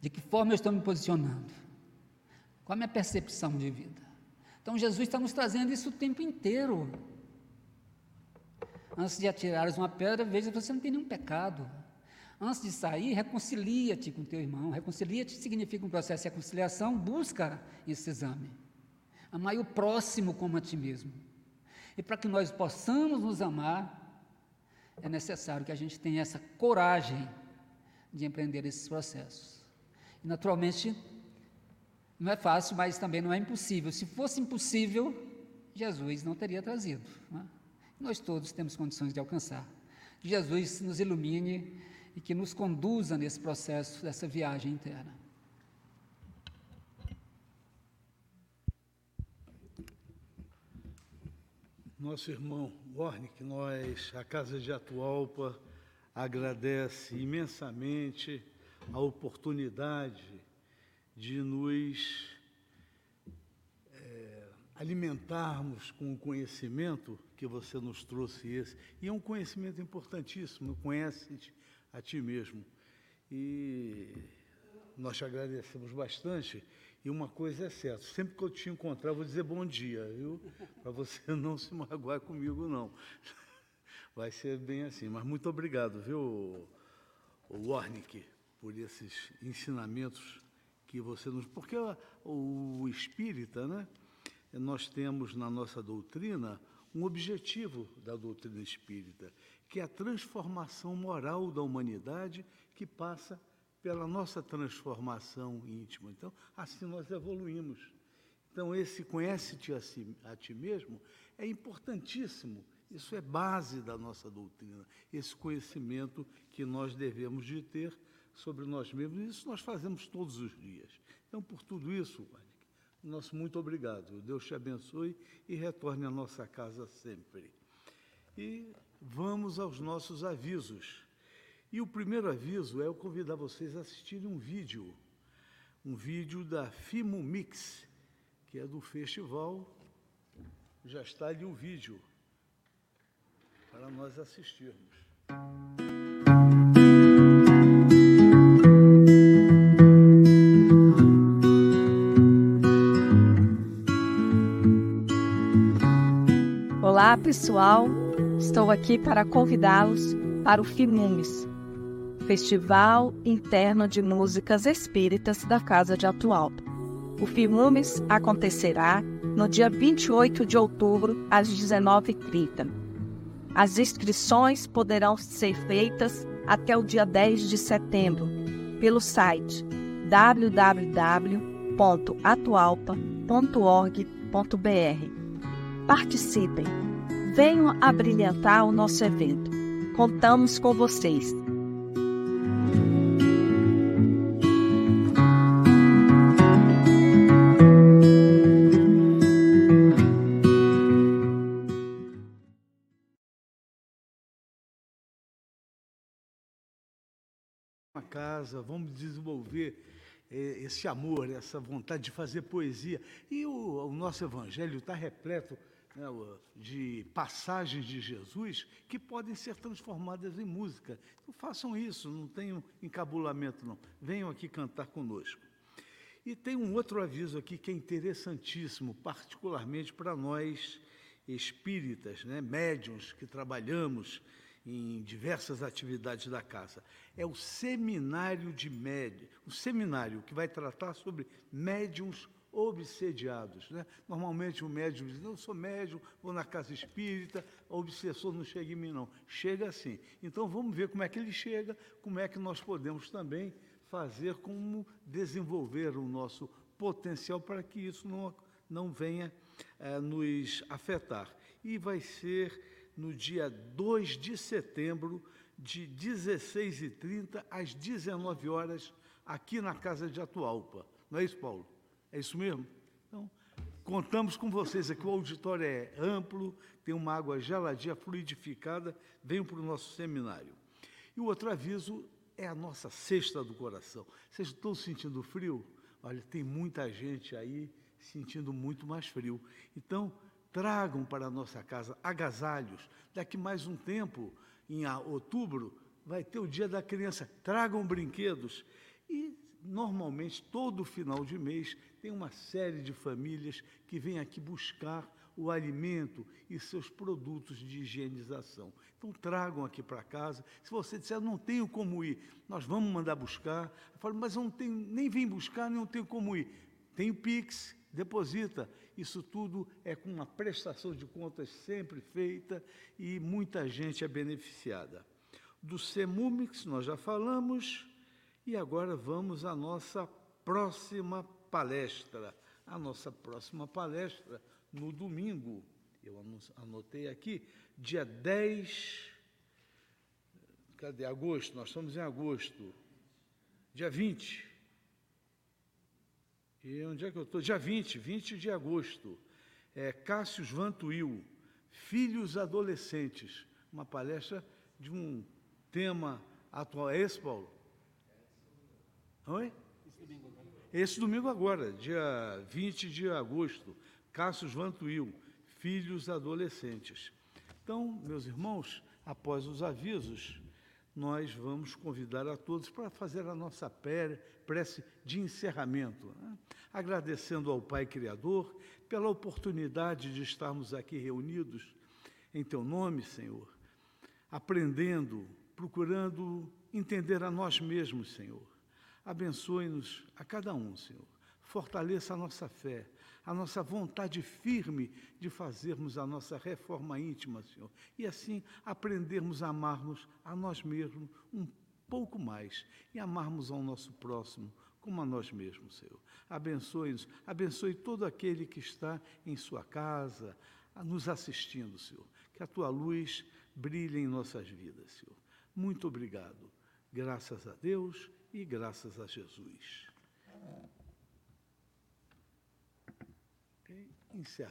De que forma eu estou me posicionando? Qual a minha percepção de vida? Então Jesus está nos trazendo isso o tempo inteiro. Antes de atirares uma pedra, veja se você não tem nenhum pecado. Antes de sair, reconcilia-te com teu irmão. Reconcilia-te significa um processo de reconciliação, busca esse exame. Amai o próximo como a ti mesmo. E para que nós possamos nos amar, é necessário que a gente tenha essa coragem de empreender esses processos. E, naturalmente, não é fácil, mas também não é impossível. Se fosse impossível, Jesus não teria trazido. Não é? Nós todos temos condições de alcançar. Jesus nos ilumine e que nos conduza nesse processo, dessa viagem interna. Nosso irmão Warnick, nós, a Casa de Atualpa, agradece imensamente a oportunidade de nos é, alimentarmos com o conhecimento que você nos trouxe esse. E é um conhecimento importantíssimo, conhece a ti mesmo. E nós te agradecemos bastante. E uma coisa é certa, sempre que eu te encontrar, eu vou dizer bom dia, viu? Para você não se magoar comigo, não. Vai ser bem assim. Mas muito obrigado, viu, Warnick, por esses ensinamentos que você nos. Porque o espírita, né? Nós temos na nossa doutrina um objetivo da doutrina espírita, que é a transformação moral da humanidade que passa pela nossa transformação íntima. Então, assim nós evoluímos. Então, esse conhece-te a, si, a ti mesmo é importantíssimo. Isso é base da nossa doutrina, esse conhecimento que nós devemos de ter sobre nós mesmos. Isso nós fazemos todos os dias. Então, por tudo isso, nosso muito obrigado. Deus te abençoe e retorne à nossa casa sempre. E vamos aos nossos avisos. E o primeiro aviso é eu convidar vocês a assistirem um vídeo, um vídeo da Fimo Mix, que é do festival. Já está ali o vídeo para nós assistirmos. Olá, pessoal. Estou aqui para convidá-los para o FIMUMES, Festival Interno de Músicas Espíritas da Casa de Atualpa. O FIMUMES acontecerá no dia 28 de outubro, às 19h30. As inscrições poderão ser feitas até o dia 10 de setembro pelo site www.atualpa.org.br. Participem, venham abrilhantar o nosso evento. Contamos com vocês. Casa, vamos desenvolver eh, esse amor, essa vontade de fazer poesia. E o, o nosso evangelho está repleto né, de passagens de Jesus que podem ser transformadas em música. Então façam isso, não tenham encabulamento não. Venham aqui cantar conosco. E tem um outro aviso aqui que é interessantíssimo, particularmente para nós espíritas, né, médiums que trabalhamos em diversas atividades da casa. É o seminário de médium, o seminário que vai tratar sobre médiums obsediados. Né? Normalmente o médium diz, não, eu sou médium, vou na casa espírita, o obsessor não chega em mim, não. Chega assim. Então vamos ver como é que ele chega, como é que nós podemos também fazer como desenvolver o nosso potencial para que isso não, não venha eh, nos afetar. E vai ser no dia 2 de setembro, de 16h30 às 19 horas, aqui na Casa de Atualpa. Não é isso, Paulo? É isso mesmo? Então, contamos com vocês aqui. O auditório é amplo, tem uma água geladinha, fluidificada. Venham para o nosso seminário. E o outro aviso é a nossa cesta do coração. Vocês estão sentindo frio? Olha, tem muita gente aí sentindo muito mais frio. Então, tragam para a nossa casa agasalhos. Daqui mais um tempo, em outubro, vai ter o Dia da Criança. Tragam brinquedos. E, normalmente, todo final de mês, tem uma série de famílias que vêm aqui buscar o alimento e seus produtos de higienização. Então tragam aqui para casa. Se você disser, não tenho como ir, nós vamos mandar buscar. Eu falo, mas eu não tenho, nem vim buscar, nem tenho como ir. Tem o Pix, deposita. Isso tudo é com uma prestação de contas sempre feita e muita gente é beneficiada. Do CEMUMIX nós já falamos e agora vamos à nossa próxima palestra. A nossa próxima palestra no domingo, eu anotei aqui, dia 10. Cadê? Agosto, nós estamos em agosto. Dia 20. E onde é que eu estou? Dia 20, 20 de agosto. É, Cássius Vantuil, Filhos Adolescentes. Uma palestra de um tema atual. É esse, Paulo? Oi? Esse domingo agora, dia 20 de agosto. Cassius Vantuil, filhos adolescentes. Então, meus irmãos, após os avisos, nós vamos convidar a todos para fazer a nossa prece de encerramento, né? agradecendo ao Pai Criador pela oportunidade de estarmos aqui reunidos em Teu nome, Senhor, aprendendo, procurando entender a nós mesmos, Senhor. Abençoe-nos a cada um, Senhor. Fortaleça a nossa fé, a nossa vontade firme de fazermos a nossa reforma íntima, Senhor, e assim aprendermos a amarmos a nós mesmos um pouco mais e amarmos ao nosso próximo como a nós mesmos, Senhor. Abençoe-nos, abençoe todo aquele que está em sua casa, nos assistindo, Senhor. Que a tua luz brilhe em nossas vidas, Senhor. Muito obrigado. Graças a Deus e graças a Jesus. Encerra